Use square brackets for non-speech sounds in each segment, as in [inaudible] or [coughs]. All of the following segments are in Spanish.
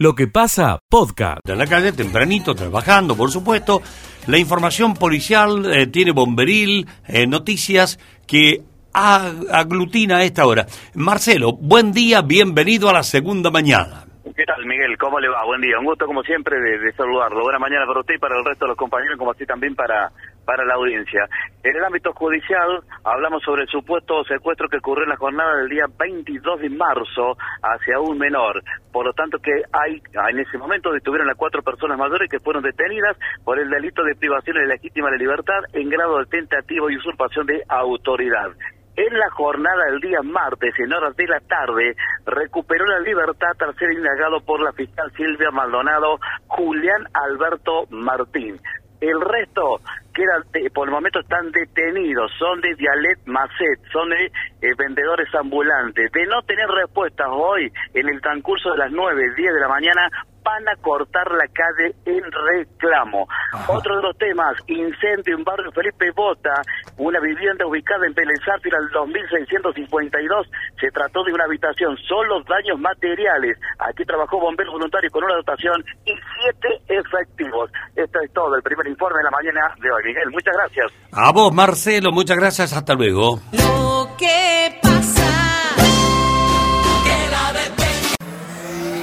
Lo que pasa, podcast. En la calle, tempranito, trabajando, por supuesto. La información policial eh, tiene bomberil, eh, noticias que aglutina a esta hora. Marcelo, buen día, bienvenido a la segunda mañana. ¿Qué tal, Miguel? ¿Cómo le va? Buen día. Un gusto, como siempre, de, saludarlo. Buena mañana para usted y para el resto de los compañeros, como así también para, para la audiencia. En el ámbito judicial, hablamos sobre el supuesto secuestro que ocurrió en la jornada del día 22 de marzo hacia un menor. Por lo tanto, que hay, en ese momento detuvieron a cuatro personas mayores que fueron detenidas por el delito de privación ilegítima de libertad en grado de tentativa y usurpación de autoridad. En la jornada del día martes, en horas de la tarde, recuperó la libertad tras ser indagado por la fiscal Silvia Maldonado Julián Alberto Martín. El resto quedan, por el momento están detenidos, son de Dialet Macet, son de eh, vendedores ambulantes. De no tener respuestas hoy, en el transcurso de las 9, 10 de la mañana, van a cortar la calle en reclamo. Otro de los temas, incendio en barrio Felipe Bota, una vivienda ubicada en Pelezártil al 2652. Se trató de una habitación, solo daños materiales. Aquí trabajó bomberos voluntarios con una dotación y siete efectivos. Esto es todo, el primer informe de la mañana de hoy. Miguel, muchas gracias. A vos, Marcelo, muchas gracias. Hasta luego. Lo que pasa.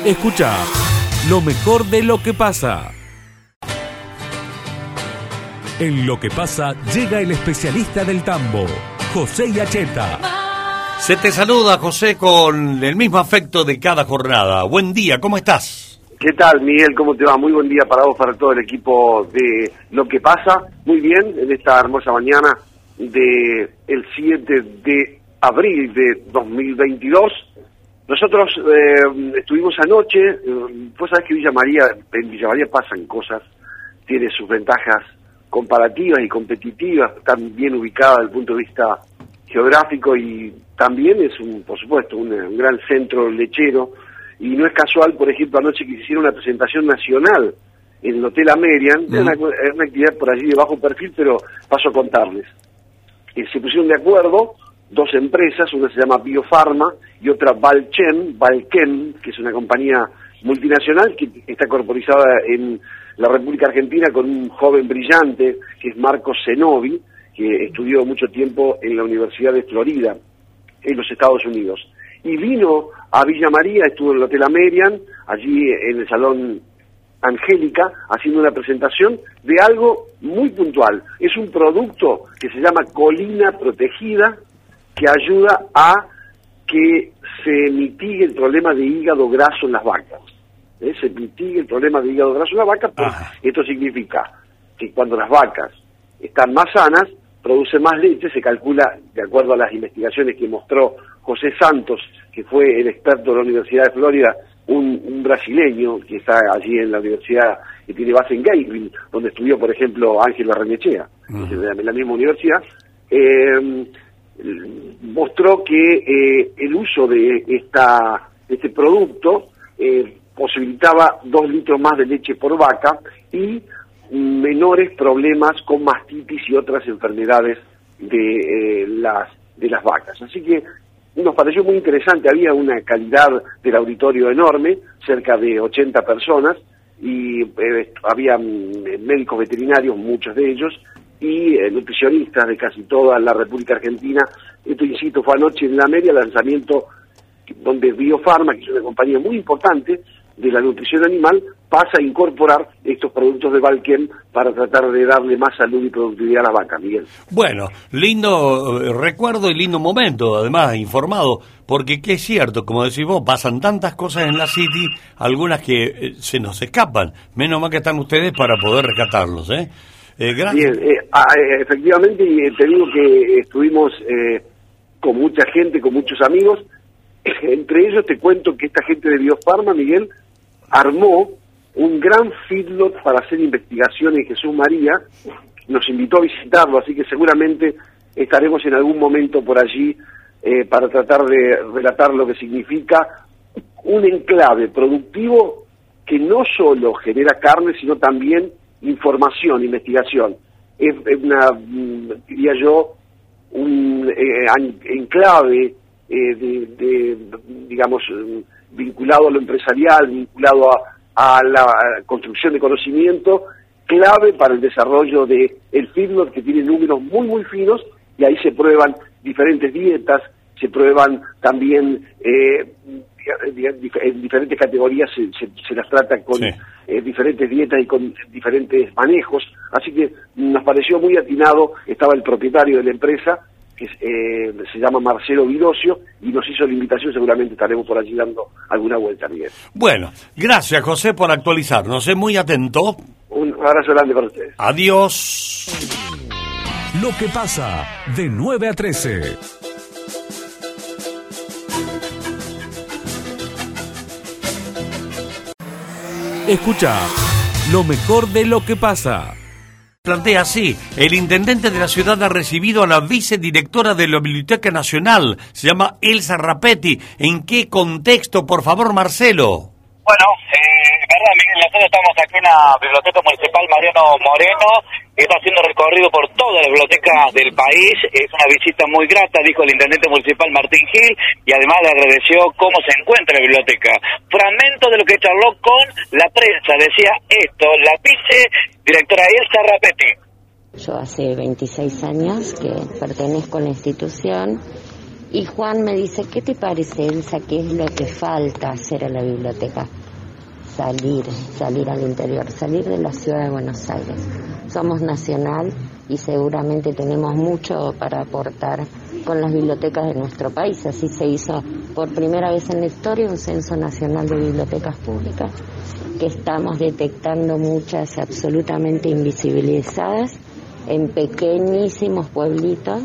Escucha lo mejor de lo que pasa. En lo que pasa llega el especialista del tambo, José Yacheta. Se te saluda, José, con el mismo afecto de cada jornada. Buen día, ¿cómo estás? ¿Qué tal, Miguel? ¿Cómo te va? Muy buen día para vos, para todo el equipo de Lo que pasa. Muy bien, en esta hermosa mañana de el 7 de abril de 2022 nosotros eh, estuvimos anoche, eh, vos sabés que Villa María, en Villa María pasan cosas, tiene sus ventajas comparativas y competitivas, están bien ubicada desde el punto de vista geográfico y también es, un, por supuesto, un, gran centro lechero. Y no es casual, por ejemplo, anoche que hicieron una presentación nacional en el Hotel Amerian, es, una, actividad por allí de bajo perfil, pero paso a contarles. Eh, se pusieron de acuerdo dos empresas, una se llama Biofarma y otra Valchem, Valchem, que es una compañía multinacional que está corporizada en la República Argentina con un joven brillante que es Marcos Zenobi, que estudió mucho tiempo en la Universidad de Florida, en los Estados Unidos. Y vino a Villa María, estuvo en el Hotel Amerian, allí en el Salón Angélica, haciendo una presentación de algo muy puntual. Es un producto que se llama colina protegida, que ayuda a que se mitigue el problema de hígado graso en las vacas. ¿eh? Se mitigue el problema de hígado graso en las vacas, pues esto significa que cuando las vacas están más sanas, producen más leche, se calcula, de acuerdo a las investigaciones que mostró José Santos, que fue el experto de la Universidad de Florida, un, brasileño que está allí en la universidad que tiene base en Gainesville, donde estudió, por ejemplo, Ángel Barrenechea, en la misma universidad, eh, mostró que eh, el uso de esta este producto eh, posibilitaba dos litros más de leche por vaca y menores problemas con mastitis y otras enfermedades de las de las vacas. Así que nos pareció muy interesante, había una calidad del auditorio enorme, cerca de 80 personas, y había mm, médicos veterinarios, muchos de ellos, y eh, nutricionistas de casi toda la República Argentina. Esto, insisto, fue anoche en la media lanzamiento donde Biofarma, que es una compañía muy importante de la nutrición animal, pasa a incorporar estos productos de Valken para tratar de darle más salud y productividad a la vaca, Miguel. Bueno, lindo eh, recuerdo y lindo momento, además, informado, porque que es cierto, como decís vos, pasan tantas cosas en la City, algunas que eh, se nos escapan. Menos mal que están ustedes para poder rescatarlos, ¿eh? Eh, Bien, eh, ah, eh, efectivamente, te digo que estuvimos con mucha gente, con muchos amigos. [laughs] Entre ellos te cuento que esta gente de Biofarma, Miguel, armó un gran feedlot para hacer investigaciones en Jesús María. Nos invitó a visitarlo, así que seguramente estaremos en algún momento por allí para tratar de relatar lo que significa un enclave productivo que no solo genera carne, sino también información, investigación. Es, una, mm, diría yo, un eh, enclave eh, de, digamos, vinculado a lo empresarial, vinculado a, la construcción de conocimiento, clave para el desarrollo de el fitness que tiene números muy muy finos y ahí se prueban diferentes dietas, se prueban también eh, en diferentes categorías se, las trata con eh, diferentes dietas y con diferentes manejos, así que nos pareció muy atinado, estaba el propietario de la empresa, que eh, se llama Marcelo Vidocio, y nos hizo la invitación, seguramente estaremos por allí dando alguna vuelta, Miguel. Bueno, gracias José por actualizarnos, sé muy atento. Un abrazo grande para ustedes. Adiós. Lo que pasa de 9 a 13. Escucha lo mejor de lo que pasa. Plantea así, el intendente de la ciudad ha recibido a la vicedirectora de la Biblioteca Nacional, se llama Elsa Rapetti. ¿En qué contexto, por favor, Marcelo? Bueno, eh, verdad, nosotros estamos aquí en la Biblioteca Municipal Mariano Moreno, está haciendo recorrido por toda la biblioteca del país, es una visita muy grata, dijo el intendente municipal Martín Gil, y además le agradeció cómo se encuentra la biblioteca. Fragmento de lo que charló con la prensa, decía esto, la vicedirectora Elsa Rapetti. Yo hace 26 años que pertenezco a la institución y Juan me dice, ¿qué te parece, Elsa? ¿Qué es lo que falta hacer a la biblioteca? Salir, salir al interior, salir de la ciudad de Buenos Aires. Somos nacional y seguramente tenemos mucho para aportar con las bibliotecas de nuestro país. Así se hizo por primera vez en la historia un censo nacional de bibliotecas públicas, que estamos detectando muchas absolutamente invisibilizadas en pequeñísimos pueblitos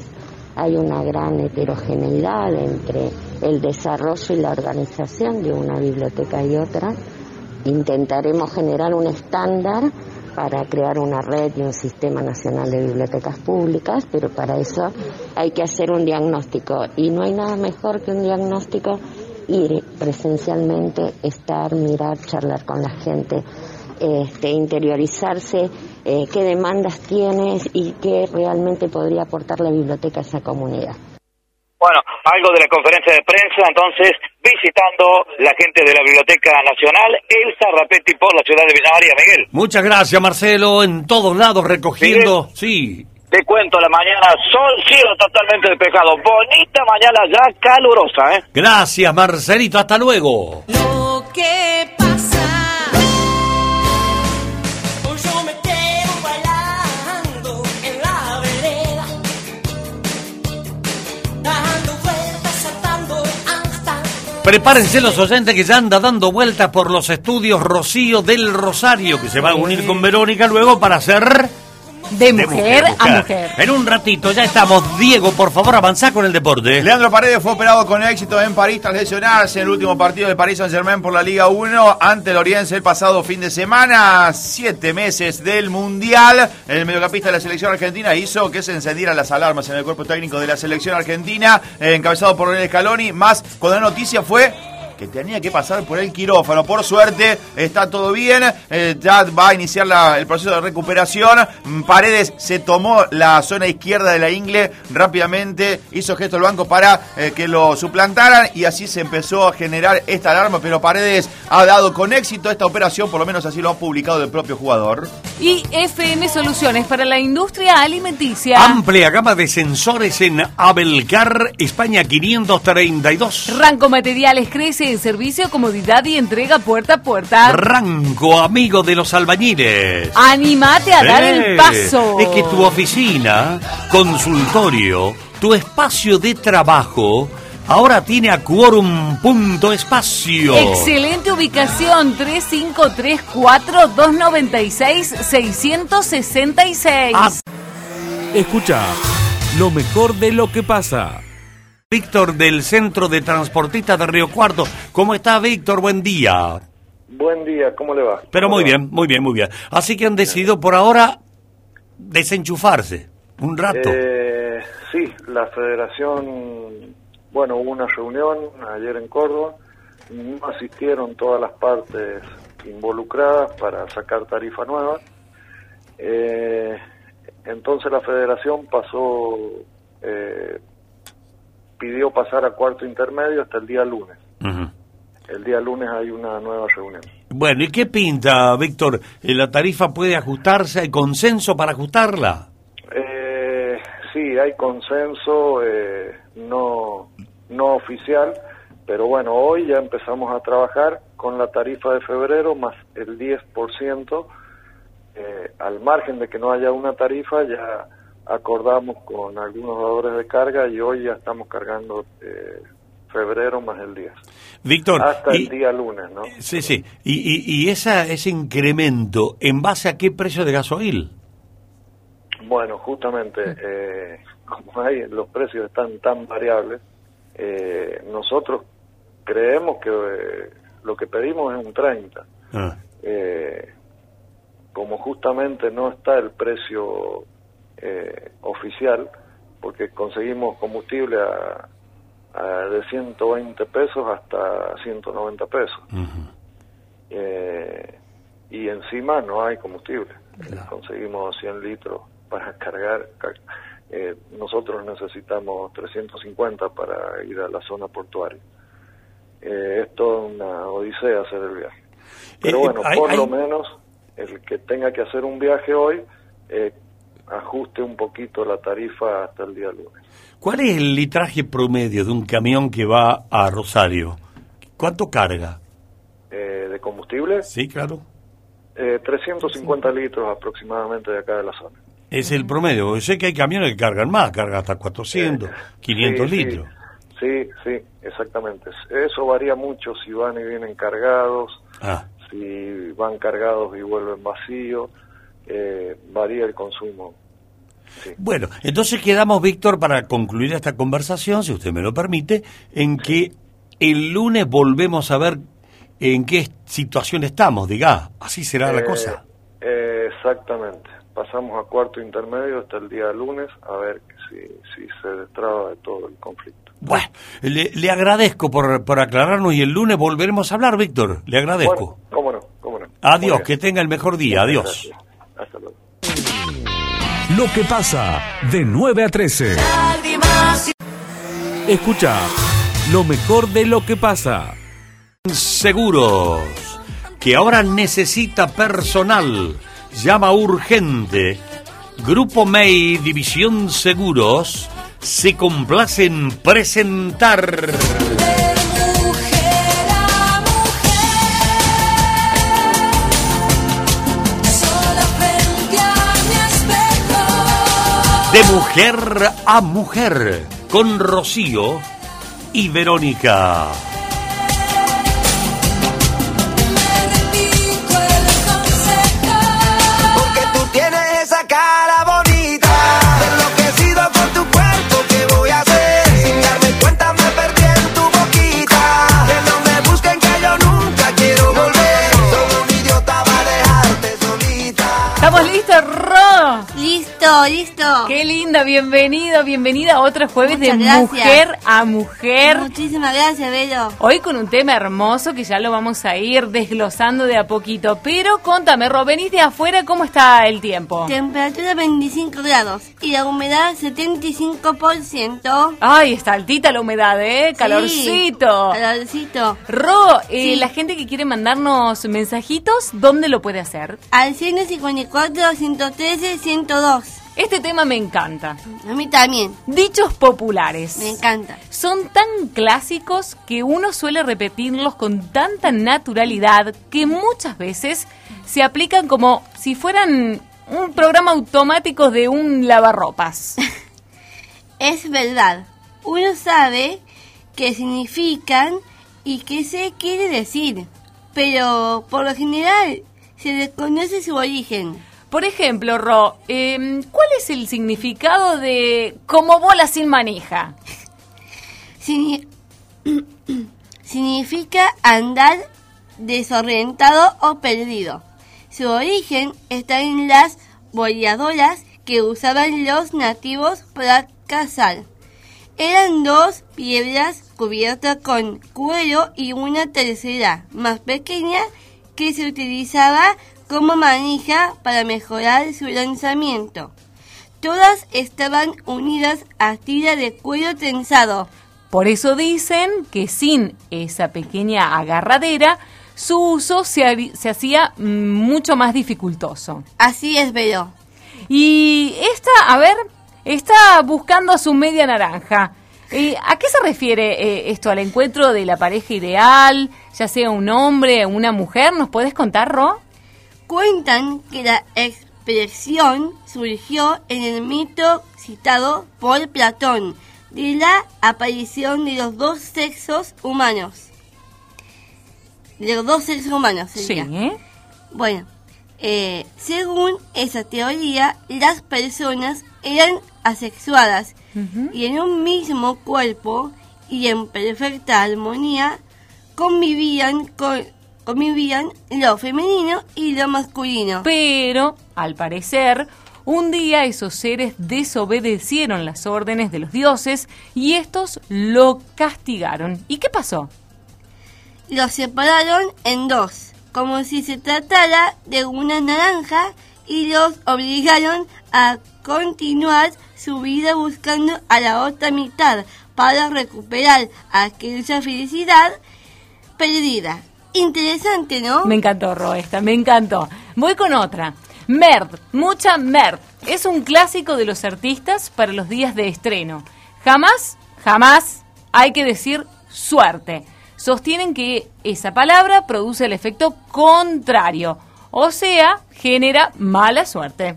hay una gran heterogeneidad entre el desarrollo y la organización de una biblioteca y otra. Intentaremos generar un estándar para crear una red y un sistema nacional de bibliotecas públicas, pero para eso hay que hacer un diagnóstico y no hay nada mejor que un diagnóstico ir presencialmente, estar, mirar, charlar con la gente, este, interiorizarse eh, qué demandas tienes y qué realmente podría aportar la biblioteca a esa comunidad. Bueno, algo de la conferencia de prensa, entonces, visitando la gente de la Biblioteca Nacional, Elsa Rapetti por la ciudad de Villa María, Miguel. Muchas gracias, Marcelo, en todos lados recogiendo, sí. Te cuento, la mañana sol, cielo totalmente despejado, bonita mañana ya calurosa, ¿eh? Gracias, Marcelito, hasta luego. Lo que Prepárense los oyentes que ya anda dando vueltas por los estudios Rocío del Rosario, que se va a unir con Verónica luego para hacer de, mujer, a mujer. En un ratito ya estamos. Diego, por favor, avanzá con el deporte. Leandro Paredes fue operado con éxito en París tras lesionarse en el último partido de París Saint Germain por la Liga 1 ante el Oriense el pasado fin de semana. Siete meses del Mundial. El mediocampista de la selección argentina hizo que se encendieran las alarmas en el cuerpo técnico de la selección argentina, eh, encabezado por René Scaloni. Más cuando la noticia fue que tenía que pasar por el quirófano. Por suerte, está todo bien. Eh, ya va a iniciar el proceso de recuperación. Mm, Paredes se tomó la zona izquierda de la ingle rápidamente, hizo gesto al banco para eh, que lo suplantaran y así se empezó a generar esta alarma. Pero Paredes ha dado con éxito esta operación, por lo menos así lo ha publicado el propio jugador. Y FM Soluciones para la industria alimenticia. Amplia gama de sensores en Abelcar, España 532. Ranco Materiales crece servicio, comodidad y entrega puerta a puerta. Ranco, amigo de los albañiles. Anímate a dar el paso. Es que tu oficina, consultorio, tu espacio de trabajo ahora tiene a Quorum Punto Espacio. Excelente ubicación, 3534-296-666. Ah. Escucha, lo mejor de lo que pasa. Víctor del Centro de Transportistas de Río Cuarto. ¿Cómo está Víctor? Buen día. Buen día, ¿cómo le va? Pero muy bien, muy bien, muy bien. Así que han decidido por ahora desenchufarse un rato. Eh, sí, la federación, bueno, hubo una reunión ayer en Córdoba, no asistieron todas las partes involucradas para sacar tarifa nueva. Eh, entonces la federación pasó eh, pidió pasar a cuarto intermedio hasta el día lunes. el día lunes hay una nueva reunión. Bueno, ¿y qué pinta, Víctor? Eh, ¿La tarifa puede ajustarse? ¿Hay consenso para ajustarla? Eh, sí, hay consenso eh, no, no oficial, pero bueno, hoy ya empezamos a trabajar con la tarifa de febrero más el 10%. Eh, al margen de que no haya una tarifa, ya acordamos con algunos dadores de carga y hoy ya estamos cargando eh, febrero más el 10. Víctor, Hasta y- el día lunes, ¿no? Sí, sí. ¿Y, y, y esa, ese incremento, en base a qué precio de gasoil? Bueno, justamente, eh, como hay, los precios están tan variables, eh, nosotros creemos que eh, lo que pedimos es un 30. Ah, Eh, como justamente no está el precio eh, oficial, porque conseguimos combustible a, a de 120 pesos hasta 190 pesos. Eh, y encima no hay combustible. Eh, Conseguimos 100 litros para [laughs] cargar. ca- eh, nosotros necesitamos 350 para ir a la zona portuaria. Eh, es toda una odisea hacer el viaje. Pero Eh, bueno, por lo menos el que tenga que hacer un viaje hoy, eh, ajuste un poquito la tarifa hasta el día lunes. ¿Cuál es el litraje promedio de un camión que va a Rosario? ¿Cuánto carga? Eh, ¿De combustible? Sí, claro. Eh, 350 litros aproximadamente de acá de la zona. Es el promedio. Yo sé que hay camiones que cargan más, cargan hasta 400, 500 Sí, sí. litros. Sí, sí, exactamente. Eso varía mucho si van y vienen cargados, Ah, si van cargados y vuelven vacíos, eh, varía el consumo. Bueno, entonces quedamos, Víctor, para concluir esta conversación, si usted me lo permite, en que el lunes volvemos a ver en qué situación estamos, diga, así será la Eh, cosa. eh, exactamente. Pasamos a cuarto intermedio hasta el día lunes a ver si, si se destraba de todo el conflicto. Bueno, le, le agradezco por, por aclararnos y el lunes volveremos a hablar, Víctor. Le agradezco. Bueno, cómo no, cómo no. Adiós, que tenga el mejor día. Adiós. Gracias. Hasta luego. Lo que pasa de 9 a 13. Escucha lo mejor de lo que pasa. Seguros, que ahora necesita personal. Llama urgente. Grupo MEI División Seguros se complace en presentar. De mujer a mujer, con Rocío y Verónica. Listo, listo. Qué linda, bienvenido, bienvenida a otro jueves Muchas de gracias. mujer a mujer. Muchísimas gracias, Bello. Hoy con un tema hermoso que ya lo vamos a ir desglosando de a poquito. Pero contame, Ro, venís de afuera, ¿cómo está el tiempo? Temperatura 25 grados y la humedad 75%. Ay, está altita la humedad, ¿eh? Calorcito. Calorcito. Ro, eh, Sí. la gente que quiere mandarnos mensajitos, ¿dónde lo puede hacer? Al 154, 113, 102. Este tema me encanta. A mí también. Dichos populares. Me encanta. Son tan clásicos que uno suele repetirlos con tanta naturalidad que muchas veces se aplican como si fueran un programa automático de un lavarropas. [laughs] Es verdad. Uno sabe qué significan y qué se quiere decir. Pero por lo general se desconoce su origen. Por ejemplo, Ro, em, ¿cuál es el significado de como bola sin manija? Signi- [coughs] Significa andar desorientado o perdido. Su origen está en las boleadoras que usaban los nativos para cazar. Eran dos piedras cubiertas con cuero y una tercera, más pequeña, que se utilizaba como manija para mejorar su lanzamiento. Todas estaban unidas a tira de cuero tensado. Por eso dicen que sin esa pequeña agarradera, su uso se, se hacía mucho más dificultoso. Así es, Vero. Y esta, a ver, está buscando a su media naranja. Eh, ¿A qué se refiere eh, esto? ¿Al encuentro de la pareja ideal? Ya sea un hombre o una mujer. ¿Nos puedes contar, Ro? Cuentan que la expresión surgió en el mito citado por Platón de la aparición de los dos sexos humanos. De los dos sexos humanos, sería. Sí. Bueno, eh, según esa teoría, las personas eran asexuadas y en un mismo cuerpo y en perfecta armonía convivían con convivían lo femenino y lo masculino. Pero, al parecer, un día esos seres desobedecieron las órdenes de los dioses y estos lo castigaron. ¿Y qué pasó? Los separaron en dos, como si se tratara de una naranja y los obligaron a continuar su vida buscando a la otra mitad para recuperar aquella felicidad perdida. Interesante, ¿no? Me encantó, Ro, esta, me encantó. Voy con otra. Merd, mucha merd. Es un clásico de los artistas para los días de estreno. Jamás, jamás hay que decir suerte. Sostienen que esa palabra produce el efecto contrario, o sea, genera mala suerte.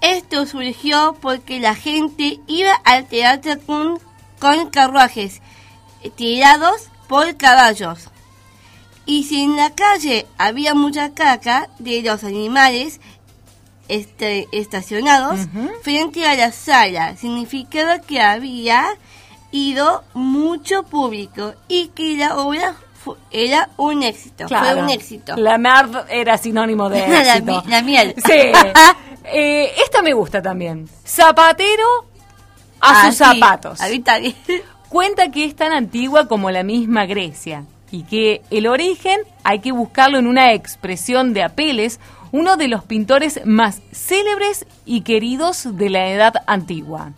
Esto surgió porque la gente iba al teatro con, con carruajes tirados por caballos. Y si en la calle había mucha caca de los animales este, estacionados frente a la sala, significaba que había ido mucho público y que la obra era un éxito. Fue un éxito. La merd era sinónimo de [laughs] La éxito. mi- la miel. [laughs] Sí. [laughs] Eh, esta me gusta también. Zapatero a Ah, sus sí. zapatos. A mí también. Cuenta que es tan antigua como la misma Grecia y que el origen hay que buscarlo en una expresión de Apeles, uno de los pintores más célebres y queridos de la edad antigua.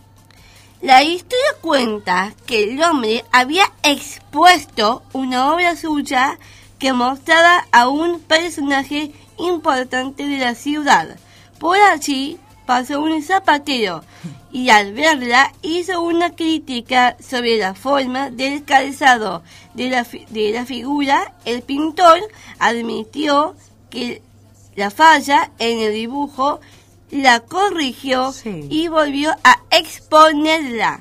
La historia cuenta que el hombre había expuesto una obra suya que mostraba a un personaje importante de la ciudad. Por allí pasó un zapatero y al verla hizo una crítica sobre la forma del calzado de la, de la figura. El pintor admitió que la falla en el dibujo la corrigió y volvió a exponerla.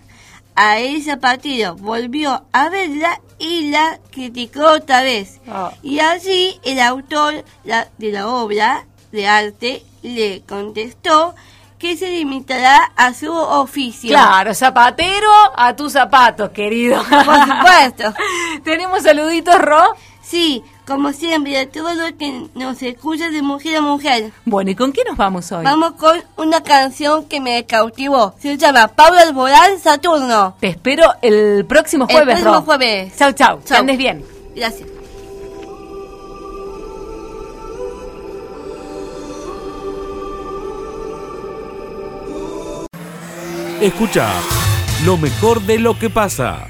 A el zapatero volvió a verla y la criticó otra vez. Y allí el autor la- de la obra de arte le contestó que se limitará a su oficio. Claro, zapatero a tus zapatos, querido. Por supuesto. [laughs] ¿Tenemos saluditos, Ro? Sí, como siempre, a todo lo que nos escucha de mujer a mujer. Bueno, ¿y con qué nos vamos hoy? Vamos con una canción que me cautivó. Se llama Pablo Alborán Saturno. Te espero el próximo El jueves, próximo Ro. jueves. Chau, chau. Que Chau. andes bien. Gracias. Escucha lo mejor de lo que pasa.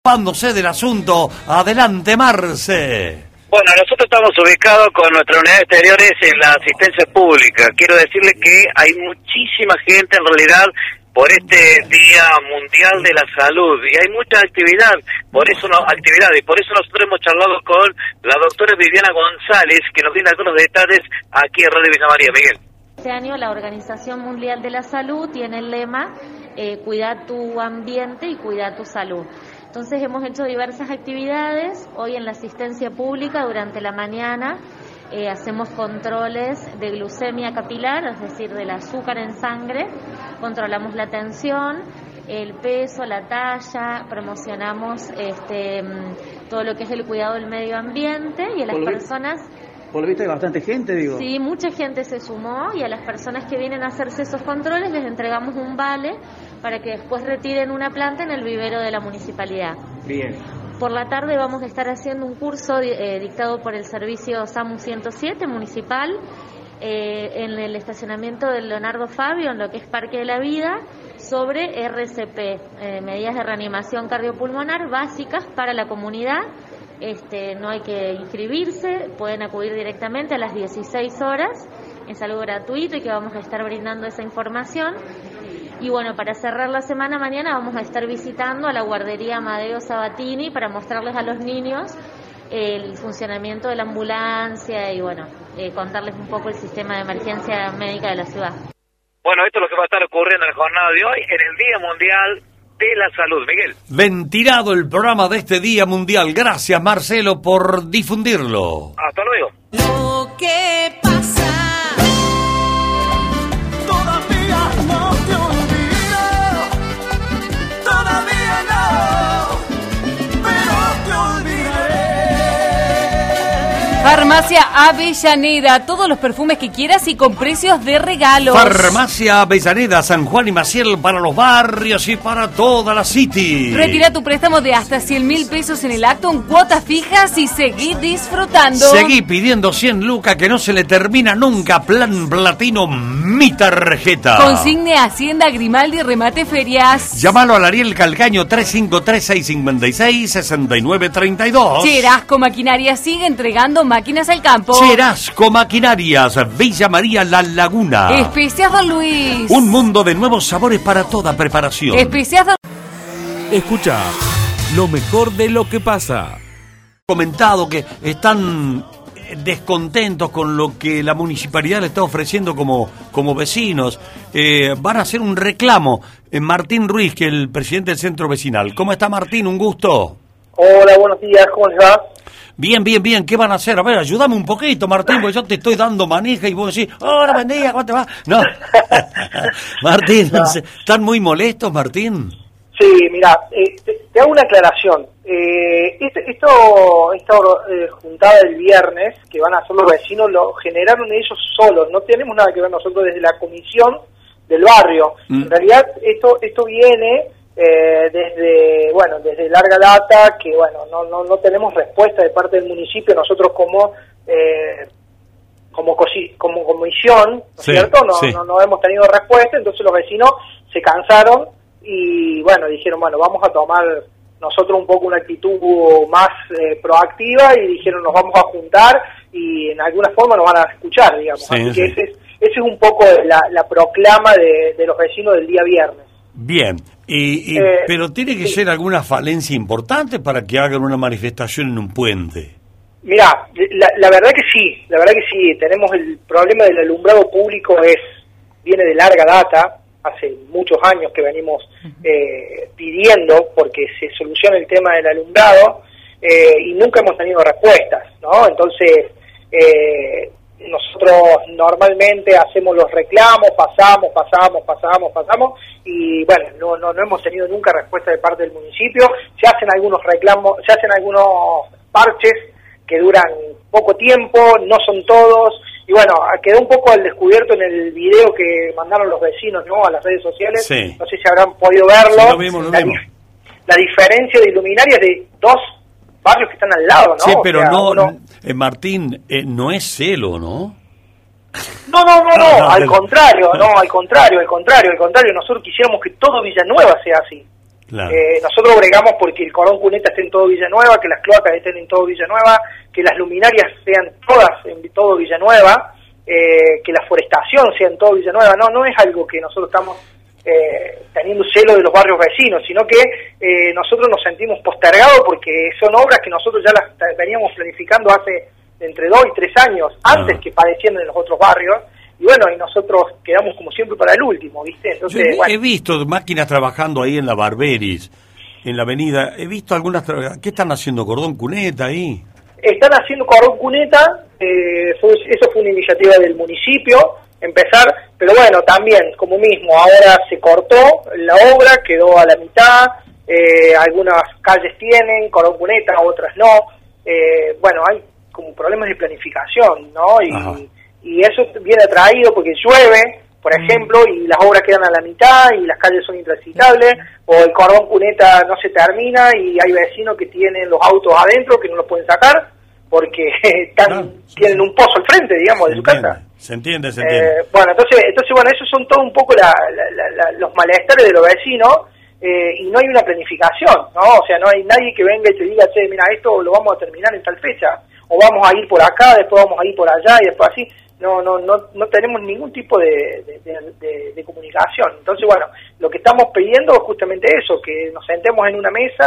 Ocupándose del asunto, adelante Marce. Bueno, nosotros estamos ubicados con nuestra unidad de exteriores en la asistencia pública. Quiero decirle que hay muchísima gente en realidad por este Día Mundial de la Salud y hay mucha actividad, por eso no, actividad y por eso nosotros hemos charlado con la doctora Viviana González que nos tiene algunos detalles aquí en Radio Villa María. Miguel. Este año la Organización Mundial de la Salud tiene el lema eh, Cuida tu ambiente y cuida tu salud. Entonces hemos hecho diversas actividades. Hoy en la asistencia pública durante la mañana eh, hacemos controles de glucemia capilar, es decir, del azúcar en sangre. Controlamos la tensión, el peso, la talla, promocionamos este, mm, todo lo que es el cuidado del medio ambiente y a las Por lo vi- personas Por lo visto hay bastante gente, digo. Sí, mucha gente se sumó y a las personas que vienen a hacerse esos controles les entregamos un vale para que después retiren una planta en el vivero de la municipalidad. Bien. Por la tarde vamos a estar haciendo un curso eh, dictado por el servicio SAMU 107 municipal eh, en el estacionamiento del Leonardo Fabio, en lo que es Parque de la Vida, sobre RCP, eh, medidas de reanimación cardiopulmonar básicas para la comunidad. Este, no hay que inscribirse, pueden acudir directamente a las 16 horas. Es algo gratuito y que vamos a estar brindando esa información. Y bueno, para cerrar la semana mañana vamos a estar visitando a la guardería Amadeo Sabatini para mostrarles a los niños el funcionamiento de la ambulancia y bueno, eh, contarles un poco el sistema de emergencia médica de la ciudad. Bueno, esto es lo que va a estar ocurriendo en la jornada de hoy, en el Día Mundial de la Salud. Miguel. Ventilado el programa de este Día Mundial. Gracias, Marcelo, por difundirlo. Hasta luego. Olvidé. Avellaneda, todos los perfumes que quieras y con precios de regalos. Farmacia Avellaneda, San Juan y Maciel para los barrios y para toda la City. Retira tu préstamo de hasta 100 mil pesos en el acto en cuotas fijas y seguí disfrutando. Seguí pidiendo 100 lucas que no se le termina nunca. Plan Platino, mi tarjeta. Consigne Hacienda Grimaldi Remate Ferias. Llámalo al Ariel Calcaño 353-656-6932. Cherasco Maquinaria sigue entregando máquinas al campo. Cherasco Maquinarias, Villa María La Laguna. Especias Don Luis. Un mundo de nuevos sabores para toda preparación. Especias Don Escucha lo mejor de lo que pasa. comentado que están eh, descontentos con lo que la municipalidad le está ofreciendo como, como vecinos. Eh, van a hacer un reclamo. en Martín Ruiz, que es el presidente del centro vecinal. ¿Cómo está Martín? Un gusto. Hola, buenos días, ¿cómo va? Bien, bien, bien. ¿Qué van a hacer? A ver, ayúdame un poquito, Martín, porque yo te estoy dando manija y vos decís, hola, buen día, ¿cómo te va? No. [laughs] Martín, ¿están muy molestos, Martín? Sí, mira, eh, te, te hago una aclaración. Eh, este- esto, esta eh, juntada del viernes que van a hacer los vecinos lo generaron ellos solos. No tenemos nada que ver nosotros desde la comisión del barrio. Mm. En realidad esto esto viene eh, desde bueno desde larga data que bueno no no no tenemos respuesta de parte del municipio. Nosotros como eh, como como comisión, ¿no es Sí, cierto? No, sí. no, no hemos tenido respuesta, entonces los vecinos se cansaron y bueno, dijeron, bueno, vamos a tomar nosotros un poco una actitud más eh, proactiva y dijeron, nos vamos a juntar y en alguna forma nos van a escuchar, digamos. Sí, Así sí. que ese es, ese es un poco la, la proclama de, de los vecinos del día viernes. Bien. Y, y- Eh, pero tiene que ser alguna falencia importante para que hagan una manifestación en un puente. Mira, la, la verdad que sí, la verdad que sí, tenemos el problema del alumbrado público es viene de larga data, hace muchos años que venimos eh, pidiendo porque se solucione el tema del alumbrado eh, y nunca hemos tenido respuestas, ¿no? Entonces, eh, nosotros normalmente hacemos los reclamos, pasamos, pasamos, pasamos, pasamos y bueno, no, no, no hemos tenido nunca respuesta de parte del municipio, se hacen algunos reclamos, se hacen algunos parches que duran poco tiempo, no son todos, y bueno, quedó un poco al descubierto en el video que mandaron los vecinos ¿no? a las redes sociales, Sí. no sé si habrán podido verlo, Sí, lo vimos, lo la, vimos. la diferencia de luminarias de dos barrios que están al lado, ¿no? Sí, O pero sea, no, uno- eh, Martín, eh, no es celo, ¿no? No, no, no, no, al contrario, no, al contrario, al contrario, al contrario, nosotros quisiéramos que todo Villanueva sea así. Claro. Eh, nosotros bregamos porque el cordón cuneta esté en todo Villanueva, que las cloacas estén en todo Villanueva, que las luminarias sean todas en todo Villanueva, eh, que la forestación sea en todo Villanueva. No, no es algo que nosotros estamos eh, teniendo celo de los barrios vecinos, sino que eh, nosotros nos sentimos postergados porque son obras que nosotros ya las veníamos planificando hace entre dos y tres años, antes que padeciendo en los otros barrios. Y bueno, y nosotros quedamos como siempre para el último, ¿viste? Yo Entonces, he, bueno. he visto máquinas trabajando ahí en la Barberis, en la avenida. He visto algunas. ¿Qué están haciendo? ¿Cordón cuneta ahí? Están haciendo cordón cuneta, eh, fue- eso fue una iniciativa del municipio, empezar, pero bueno, también, como mismo, ahora se cortó la obra, quedó a la mitad, eh, algunas calles tienen cordón cuneta, otras no, eh, bueno, hay como problemas de planificación, ¿no? Y, y eso viene atraído porque llueve, por ejemplo, y las obras quedan a la mitad y las calles son intransitables, o el cordón cuneta no se termina y hay vecinos que tienen los autos adentro que no los pueden sacar porque [laughs] están, tienen un pozo al frente, digamos, de su casa. Se entiende, se entiende. Eh, bueno, entonces, entonces, bueno, esos son todo un poco la- la- la- la- los malestares de los vecinos eh, y no hay una planificación, ¿no? O sea, no hay nadie que venga y te diga, che, mira, esto lo vamos a terminar en tal fecha, o vamos a ir por acá, después vamos a ir por allá y después así. No, no, no, no tenemos ningún tipo de, de- de- de- de comunicación. Entonces, bueno, lo que estamos pidiendo es justamente eso, que nos sentemos en una mesa,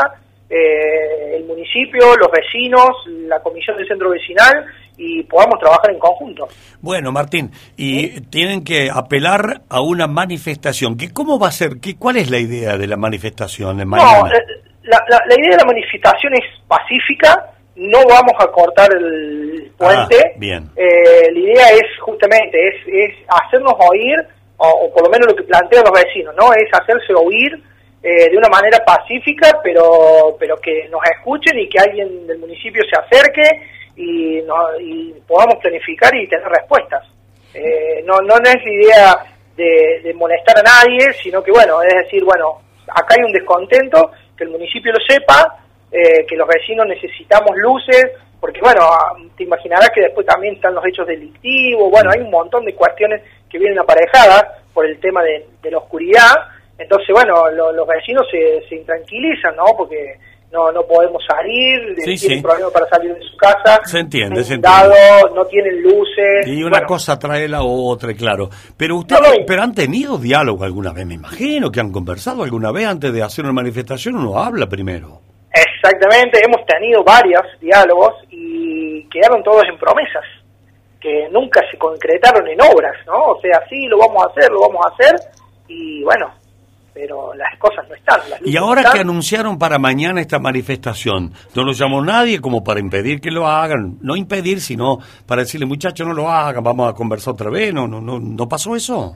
eh, el municipio, los vecinos, la comisión del centro vecinal y podamos trabajar en conjunto. Bueno, Martín, y tienen que apelar a una manifestación. ¿Qué, ¿Cómo va a ser? ¿Qué, ¿Cuál es la idea de la manifestación de No, mañana? eh, la, la- la idea de la manifestación es pacífica, no vamos a cortar el puente. Ah, bien. Eh, la idea es justamente es, es hacernos oír, o, o por lo menos lo que plantean los vecinos, ¿no? Es hacerse oír eh, de una manera pacífica, pero, pero que nos escuchen y que alguien del municipio se acerque y, no- y podamos planificar y tener respuestas. Eh, no, no es la idea de, de molestar a nadie, sino que, bueno, es decir, bueno, acá hay un descontento, que el municipio lo sepa, eh, que los vecinos necesitamos luces, porque, bueno, ah, te imaginarás que después también están los hechos delictivos, bueno, hay un montón de cuestiones que vienen aparejadas por el tema de, de la oscuridad, entonces, bueno, lo- los vecinos se, se intranquilizan, ¿no? Porque no, no podemos salir, Sí, tienen sí. problemas para salir de su casa, Se entiende, se entiende. no tienen luces. Y una bueno, cosa trae la otra, claro. Pero ustedes pero han tenido diálogo alguna vez, me imagino, que han conversado alguna vez antes de hacer una manifestación, uno habla primero. Exactamente, hemos tenido varios diálogos y quedaron todos en promesas, que nunca se concretaron en obras, ¿no? O sea, sí, lo vamos a hacer, lo vamos a hacer, y bueno, pero las cosas no están. Las Y ahora que anunciaron para mañana esta manifestación, no lo llamó nadie como para impedir que lo hagan, no impedir, sino para decirle, muchachos, no lo hagan, vamos a conversar otra vez, ¿no, no, no, no pasó eso?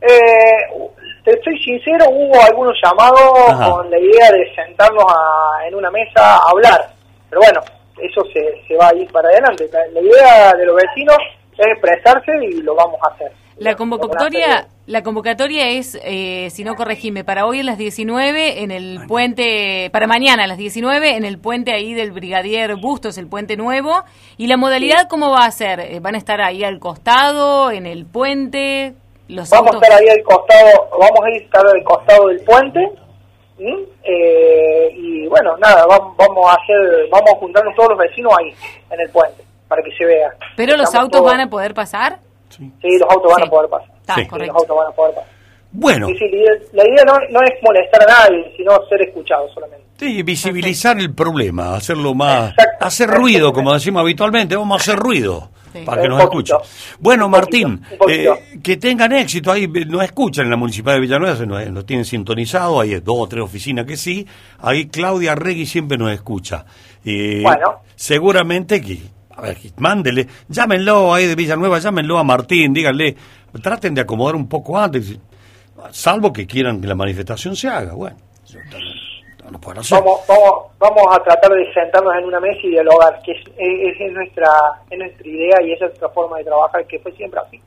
Eh, te soy sincero, hubo algunos llamados Ajá. con la idea de sentarnos a- en una mesa a hablar, pero bueno, eso se, se va a ir para adelante. La, la idea de los vecinos es expresarse y lo vamos a hacer. La convocatoria, la convocatoria es, eh, si no corregime, para hoy a las 19 en el puente, para mañana a las 19 en el puente ahí del Brigadier Bustos, el puente nuevo. ¿Y la modalidad cómo va a ser? Eh, ¿Van a estar ahí al costado, en el puente? Los Vamos a estar ahí al costado, vamos a ir estar al costado del puente. Eh, y bueno, nada, vam- vamos a hacer, vamos a juntarnos todos los vecinos ahí, en el puente, para que se vea. ¿Pero los autos todos- van a poder pasar? Sí, los autos van a poder pasar. Está, Sí, correcto. los autos van a poder pasar. Bueno, Sí, sí, la idea, la idea no, no es molestar a nadie, sino ser escuchado solamente. sí, visibilizar el problema, hacerlo más, hacer ruido, como decimos habitualmente, vamos a hacer ruido. Para que Un nos poquito. escuchen. Bueno, Martín, poquito. eh, que tengan éxito. Ahí eh, nos escuchan en la Municipalidad de Villanueva, se nos, nos tienen sintonizado. Hay dos o tres oficinas que sí. Ahí Claudia Regui siempre nos escucha. Eh, Bueno. Seguramente que, a ver, mándele, llámenlo ahí de Villanueva, llámenlo a Martín, díganle, traten de acomodar un poco antes, salvo que quieran que la manifestación se haga. Bueno, no. Vamos, vamos, vamos a tratar de sentarnos en una mesa y dialogar, que es, es- es nuestra, es nuestra idea y es nuestra forma de trabajar, que fue siempre así.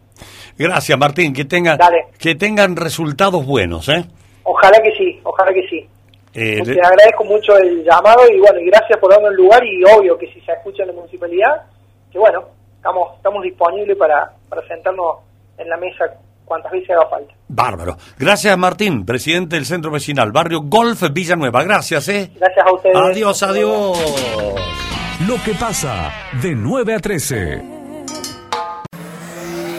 Gracias, Martín, que tengan, Dale. que tengan resultados buenos, ¿eh? Ojalá que sí, ojalá que sí. Eh, Te agradezco mucho el llamado y bueno, y gracias por darme el lugar y obvio que si se escucha en la municipalidad, que bueno, estamos, estamos disponibles para, para sentarnos en la mesa cuantas veces haga falta. Bárbaro. Gracias, Martín, presidente del Centro Vecinal, Barrio Golf Villanueva. Gracias, ¿eh? Gracias a ustedes. Adiós, adiós. Lo que pasa de 9 a 13.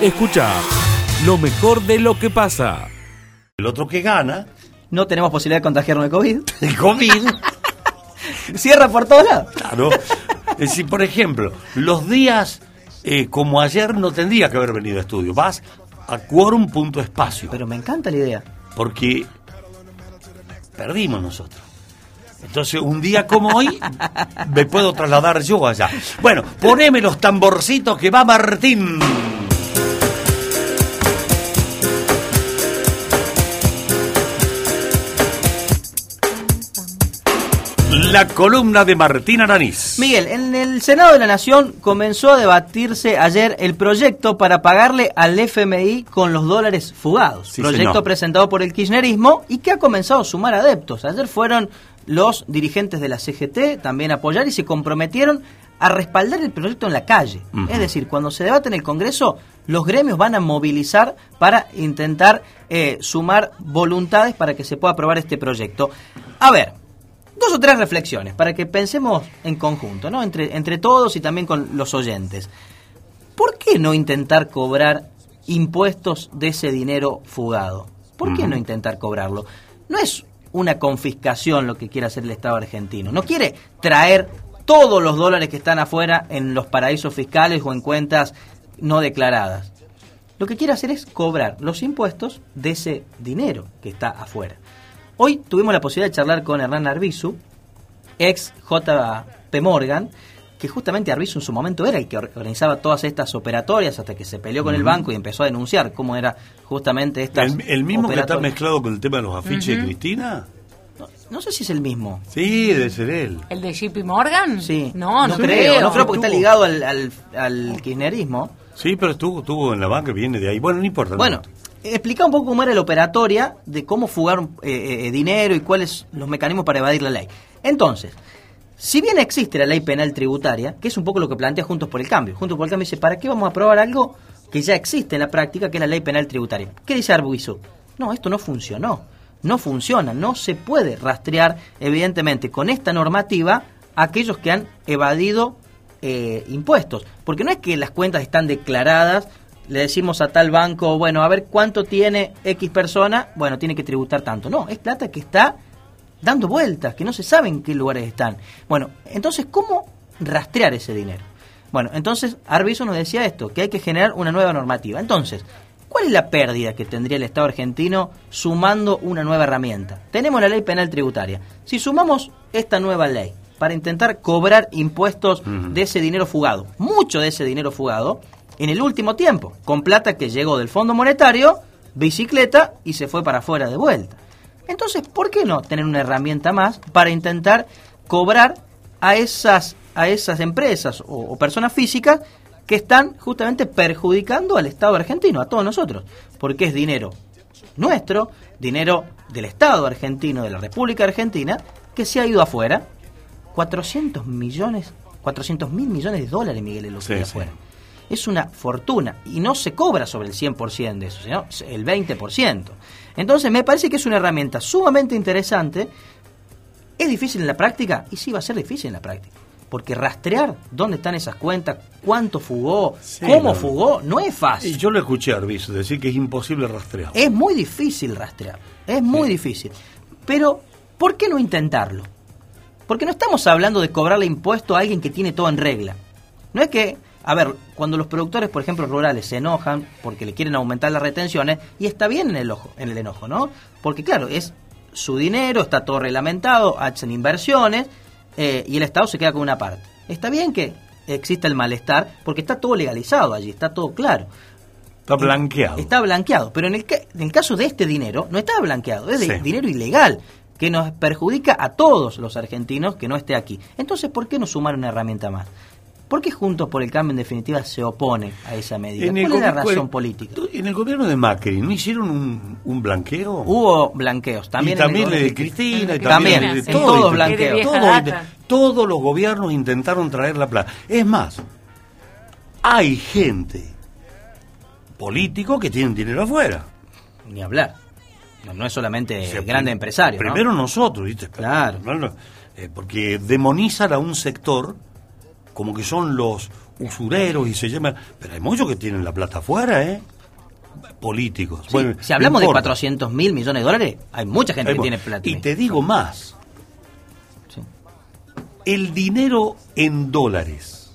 Escucha lo mejor de lo que pasa. El otro que gana. No tenemos posibilidad de contagiarnos de COVID. [laughs] El COVID. [laughs] Cierra por todos lados. Claro. Es decir, por ejemplo, los días eh, como ayer no tendría que haber venido a estudio. Vas a quórum punto espacio. Pero me encanta la idea. Porque perdimos nosotros. Entonces, un día como hoy, me puedo trasladar yo allá. Bueno, poneme los tamborcitos que va Martín. La columna de Martín Aranís. Miguel, en el Senado de la Nación comenzó a debatirse ayer el proyecto para pagarle al FMI con los dólares fugados. Sí, proyecto señor. presentado por el kirchnerismo y que ha comenzado a sumar adeptos. Ayer fueron los dirigentes de la CGT también a apoyar y se comprometieron a respaldar el proyecto en la calle. Es decir, cuando se debate en el Congreso, los gremios van a movilizar para intentar eh, sumar voluntades para que se pueda aprobar este proyecto. A ver, dos o tres reflexiones para que pensemos en conjunto, ¿no? Entre, entre todos y también con los oyentes. ¿Por qué no intentar cobrar impuestos de ese dinero fugado? ¿Por qué no intentar cobrarlo? No es una confiscación lo que quiere hacer el Estado argentino. No quiere traer todos los dólares que están afuera en los paraísos fiscales o en cuentas no declaradas. Lo que quiere hacer es cobrar los impuestos de ese dinero que está afuera. Hoy tuvimos la posibilidad de charlar con Hernán Arbizu, ex JP Morgan, que justamente Arbizu en su momento era el que or- organizaba todas estas operatorias hasta que se peleó con el banco y empezó a denunciar cómo era justamente estas ¿El, el mismo que está mezclado con el tema de los afiches de. Cristina? No sé si es el mismo. Sí, debe ser él. ¿El de JP Morgan? Sí. No, no, creo, no creo porque está ligado al, al, al kirchnerismo. Sí, pero estuvo, estuvo en la banca, viene de ahí. Bueno, no importa. no Bueno, importa. Explica un poco cómo era la operatoria de cómo fugar eh, eh, dinero y cuáles los mecanismos para evadir la ley. Entonces, si bien existe la ley penal tributaria, que es un poco lo que plantea Juntos por el Cambio, Juntos por el Cambio dice, ¿para qué vamos a aprobar algo que ya existe en la práctica, que es la ley penal tributaria? ¿Qué dice Arbuizo? No, esto no funcionó. No funciona, no se puede rastrear, evidentemente, con esta normativa a aquellos que han evadido eh, impuestos. Porque no es que las cuentas están declaradas, le decimos a tal banco, bueno, a ver cuánto tiene X persona, bueno, tiene que tributar tanto. No, es plata que está dando vueltas, que no se sabe en qué lugares están. Bueno, entonces, ¿cómo rastrear ese dinero? Bueno, entonces Arbizo nos decía esto, que hay que generar una nueva normativa. Entonces, ¿cuál es la pérdida que tendría el Estado argentino sumando una nueva herramienta? Tenemos la ley penal tributaria. Si sumamos esta nueva ley para intentar cobrar impuestos de ese dinero fugado, mucho de ese dinero fugado, en el último tiempo, con plata que llegó del Fondo Monetario, bicicleta y se fue para afuera de vuelta. Entonces, ¿por qué no tener una herramienta más para intentar cobrar a esas, a esas empresas o, o personas físicas que están justamente perjudicando al Estado argentino, a todos nosotros? Porque es dinero nuestro, dinero del Estado argentino, de la República Argentina, que se ha ido afuera. 400 millones, 400 mil millones de dólares, Miguel, lo que Sí, sí. Es una fortuna y no se cobra sobre el 100% de eso, sino el 20%. Entonces me parece que es una herramienta sumamente interesante. ¿Es difícil en la práctica? Y sí, va a ser difícil en la práctica. Porque rastrear dónde están esas cuentas, cuánto fugó, cómo no. fugó, no es fácil. Y yo lo escuché a Arbizu decir que es imposible rastrear. Es muy difícil rastrear, es muy difícil. Pero, ¿por qué no intentarlo? Porque no estamos hablando de cobrarle impuesto a alguien que tiene todo en regla. No es que, a ver, cuando los productores, por ejemplo, rurales se enojan porque le quieren aumentar las retenciones, y está bien en el, ojo, en el enojo, ¿no? Porque claro, es su dinero, está todo reglamentado, hacen inversiones, eh, y el Estado se queda con una parte. Está bien que exista el malestar, porque está todo legalizado allí, está todo claro. Está blanqueado. Está blanqueado, pero en el, en el caso de este dinero no está blanqueado, es de dinero ilegal que nos perjudica a todos los argentinos que no esté aquí. Entonces, ¿por qué no sumar una herramienta más? ¿Por qué Juntos por el Cambio en definitiva se opone a esa medida? ¿Cuál es la razón política? En el gobierno de Macri, ¿no hicieron un, un blanqueo? Hubo blanqueos, también y también el de Cristina. y También, el de todo todos blanqueos. todo intent- todos los gobiernos intentaron traer la plata. Es más, hay gente político que tienen dinero afuera. Ni hablar. No, no es solamente O sea, grandes empresarios. ¿no? Primero nosotros, ¿viste? Claro. Eh, porque demonizan a un sector como que son los usureros y se llaman... Pero hay muchos que tienen la plata afuera, ¿eh? Políticos. Sí, Bueno, si hablamos de importa. 400 mil millones de dólares, hay mucha gente Hay que tiene plata. Y te digo más. El dinero en dólares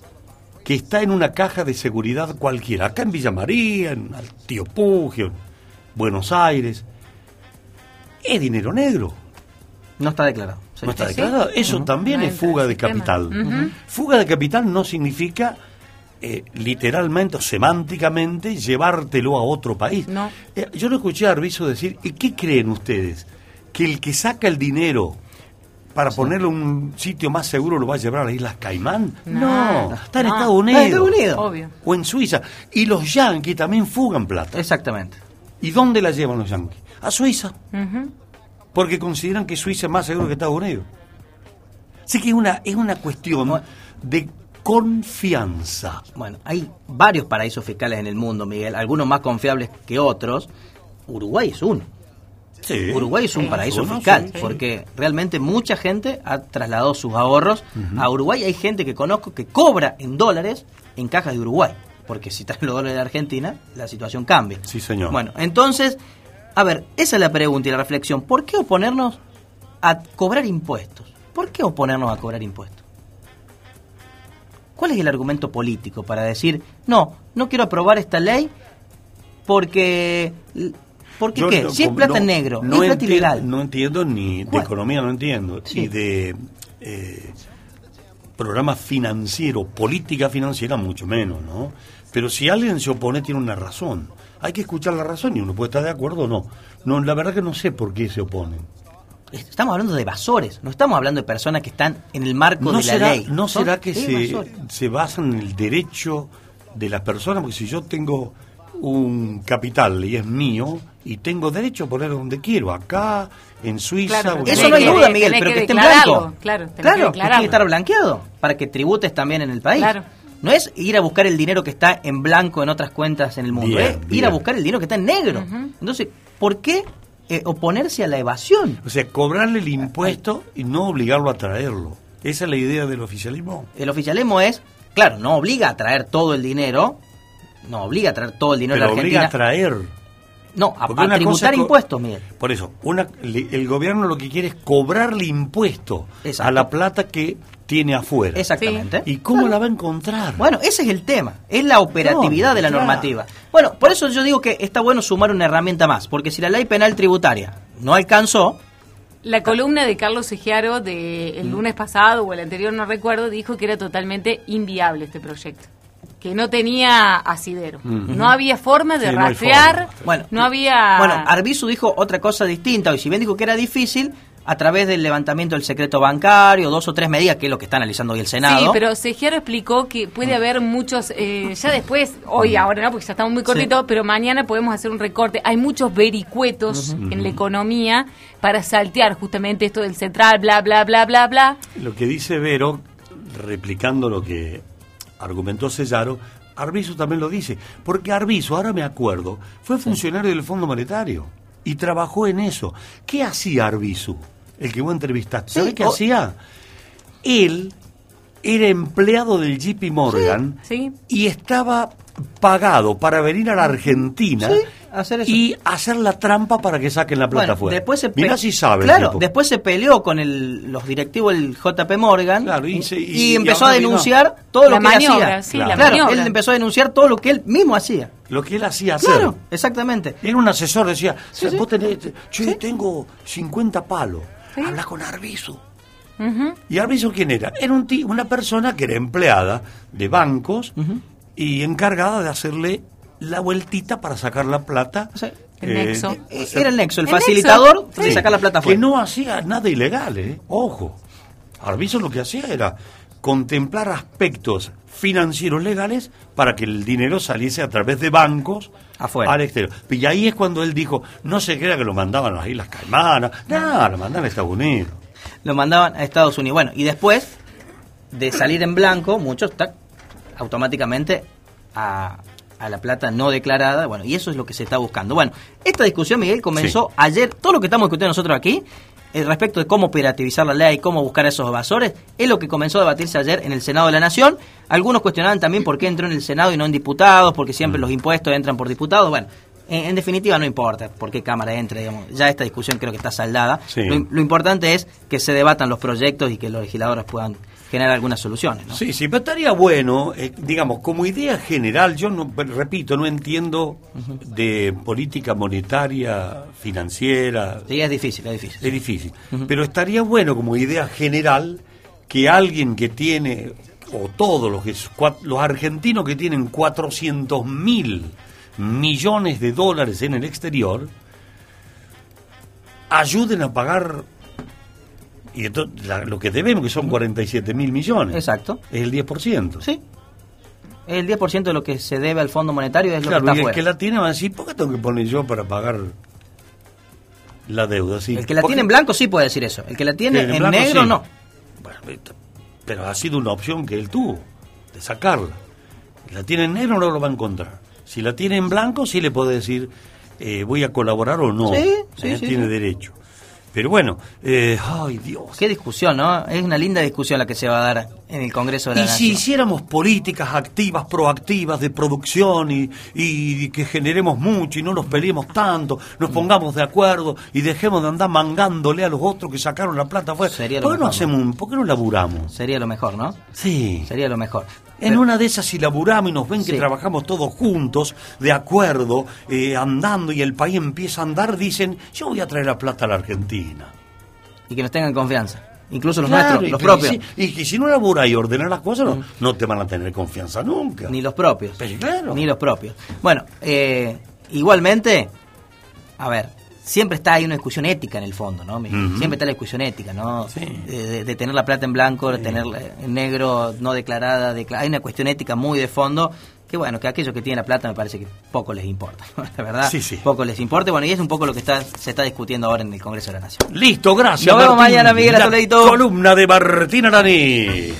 que está en una caja de seguridad cualquiera, acá en Villa María, en Tío Pugio, en Buenos Aires, es dinero negro. No está declarado. Sí. No está Sí. declarado. Eso también No es fuga de capital. Fuga de capital no significa eh, literalmente o semánticamente llevártelo a otro país. No. Eh, yo lo escuché a Arbizu decir, ¿y qué creen ustedes? ¿Que el que saca el dinero para ponerlo en un sitio más seguro lo va a llevar a las Islas Caimán? No. No, está en No. Estados Unidos. en Estados Unidos. Obvio. O en Suiza. Y los yanquis también fugan plata. Exactamente. ¿Y dónde la llevan los yanquis? A Suiza. Ujú. Porque consideran que Suiza es más seguro que Estados Unidos. Así que es una, es una cuestión de confianza. Bueno, hay varios paraísos fiscales en el mundo, Miguel, algunos más confiables que otros. Uruguay es uno. Sí. Uruguay es un paraíso uno, fiscal, sí, sí. porque realmente mucha gente ha trasladado sus ahorros a Uruguay. Hay gente que conozco que cobra en dólares en cajas de Uruguay, porque si traen los dólares de Argentina, la situación cambia. Sí, señor. Bueno, entonces, a ver, esa es la pregunta y la reflexión. ¿Por qué oponernos a cobrar impuestos? ¿Por qué oponernos a cobrar impuestos? ¿Cuál es el argumento político para decir, no, no quiero aprobar esta ley porque... ¿Por qué Yo qué? no- Si es plata no- en negro, no es plata entiendo, ilegal. No entiendo ni de economía, no entiendo. Sí. Y de eh, programa financiero, política financiera, mucho menos, ¿no? Pero si alguien se opone, tiene una razón. Hay que escuchar la razón y uno puede estar de acuerdo o no. no la verdad que no sé por qué se oponen. Estamos hablando de evasores, no estamos hablando de personas que están en el marco ¿No de la ley. ¿no será que se, se basa en el derecho de las personas? Porque si yo tengo un capital y es mío, y tengo derecho a ponerlo donde quiero, acá, en Suiza... Claro, Eso no hay duda, Miguel, pero que que esté en blanco. claro, claro, que que estar blanqueado para que tributes también en el país. Claro. No es ir a buscar el dinero que está en blanco en otras cuentas en el mundo, Bien, es ir a buscar el dinero que está en negro. Entonces, ¿por qué eh, oponerse a la evasión? O sea, cobrarle el impuesto y no obligarlo a traerlo. Esa es la idea del oficialismo. El oficialismo es, claro, no obliga a traer todo el dinero, no obliga a traer todo el dinero Pero de la obliga Argentina. a traer. no, a, tributar impuestos, Miguel. Por eso, una, le- el gobierno lo que quiere es cobrarle impuesto Exacto. a la plata que tiene afuera. Exactamente. ¿Y cómo la va a encontrar? Bueno, ese es el tema, es la operatividad No, de la claro. normativa. Bueno, por eso yo digo que está bueno sumar una herramienta más, porque si la ley penal tributaria no alcanzó, La columna de Carlos Egiaro de el lunes pasado o el anterior, no recuerdo, dijo que era totalmente inviable este proyecto. Que no tenía asidero. Ujú. No había forma de Sí, no rastrear. forma. Bueno, no había. bueno, Arbizu dijo otra cosa distinta, y si bien dijo que era difícil, a través del levantamiento del secreto bancario, dos o tres medidas, que es lo que está analizando hoy el Senado. Sí, pero Segiaro explicó que puede haber muchos, eh, ya después, hoy, ahora no, porque ya estamos muy cortitos, pero mañana podemos hacer un recorte. Hay muchos vericuetos en la economía para saltear justamente esto del central, bla, bla, bla, bla, bla. Lo que dice Vero, replicando lo que argumentó Sellaro, Arbizu también lo dice. Porque Arbizu, ahora me acuerdo, fue funcionario del Fondo Monetario y trabajó en eso. ¿Qué hacía Arbizu? El que vos entrevistaste. ¿Sabés Sí, qué o- hacía? Él era empleado del JP Morgan Sí. y estaba pagado para venir a la Argentina Sí, hacer eso. y hacer la trampa para que saquen la plata Bueno, después se Mirá si sabe el Claro, tipo. después se peleó con el- los directivos del JP Morgan Claro, y y, se- y- y empezó a vino- denunciar todo La lo que él hacía. sí, la claro, él empezó a denunciar todo lo que él mismo hacía. Lo que él hacía hacer. Claro, exactamente. Era un asesor, decía, Sí, sí. vos tenés, che, tengo 50 palos, habla con Arbizu. ¿Y Arbizu quién era? Era un ti- una persona que era empleada de bancos y encargada de hacerle la vueltita para sacar la plata. El nexo. Eh, Era el nexo, el, El facilitador nexo, de sí. sacar la plata Que fuera. no hacía nada ilegal, ¿eh? Ojo. Arbizu lo que hacía era contemplar aspectos financieros legales para que el dinero saliese a través de bancos Afuera. al exterior. Y ahí es cuando él dijo, no se crea que lo mandaban a las Islas Caimanas, no, lo mandaban a Estados Unidos. Lo mandaban a Estados Unidos. Bueno, y después de salir en blanco, muchos tac, automáticamente a, a la plata no declarada. Bueno, y eso es lo que se está buscando. Bueno, esta discusión, Miguel, comenzó ayer. Todo lo que estamos discutiendo nosotros aquí, eh, respecto de cómo operativizar la ley, cómo buscar a esos evasores, es lo que comenzó a debatirse ayer en el Senado de la Nación. Algunos cuestionaban también por qué entró en el Senado y no en diputados, porque siempre los impuestos entran por diputados. Bueno. En, en definitiva no importa por qué Cámara entre, digamos. ya esta discusión creo que está saldada. Sí. Lo, lo importante es que se debatan los proyectos y que los legisladores puedan generar algunas soluciones. ¿no? Sí, sí, pero estaría bueno, eh, digamos, como idea general, yo no, repito, no entiendo de política monetaria, financiera. Sí, es difícil, es difícil. Es difícil. Pero estaría bueno como idea general que alguien que tiene, o todos los, los argentinos que tienen 400 mil millones de dólares en el exterior, ayuden a pagar y entonces, la- lo que debemos, que son 47 mil millones. Exacto. Es el 10%. Sí. El 10% de lo que se debe al Fondo Monetario es lo que y está el afuera. que la tiene va a decir, ¿por qué tengo que poner yo para pagar la deuda? Sí, El que la tiene en blanco sí puede decir eso. El que la tiene en negro sí. no. Pero ha sido una opción que él tuvo. de sacarla. La tiene en negro no lo va a encontrar. Si la tiene en blanco, sí le puede decir, eh, voy a colaborar o no. Sí, sí, Eh, sí, tiene derecho. Pero bueno, eh, ay Dios. Qué discusión, ¿no? Es una linda discusión la que se va a dar en el Congreso de la Y si hiciéramos políticas activas, proactivas de producción y, y que generemos mucho y no nos peleemos tanto, nos Mm. pongamos de acuerdo y dejemos de andar mangándole a los otros que sacaron la plata afuera. Sería lo ¿Por qué no hacemos un, por qué no laburamos? Sería lo mejor, ¿no? Sí. Sería lo mejor. En una de esas, si laburamos y nos ven que Sí. trabajamos todos juntos, de acuerdo, eh, andando y el país empieza a andar, dicen, yo voy a traer la plata a la Argentina. Y que nos tengan confianza. Incluso los Claro, nuestros, y los propios. Mm. si- y que si no laburas y ordenas las cosas, no, no te van a tener confianza nunca. Ni los propios. Pero claro. Ni los propios. Bueno, eh, igualmente, a ver, siempre está ahí una discusión ética en el fondo, ¿no? Siempre está la discusión ética, ¿no? De, de- de tener la plata en blanco, de tenerla en negro, no declarada. decla- hay una cuestión ética muy de fondo que, bueno, que a aquellos que tienen la plata me parece que poco les importa, la verdad. Sí, sí. Poco les importa. Bueno, y es un poco lo que está, se está discutiendo ahora en el Congreso de la Nación. Listo, gracias. Nos vemos Martín. mañana, Miguel, luego. Columna de Martín Aranís.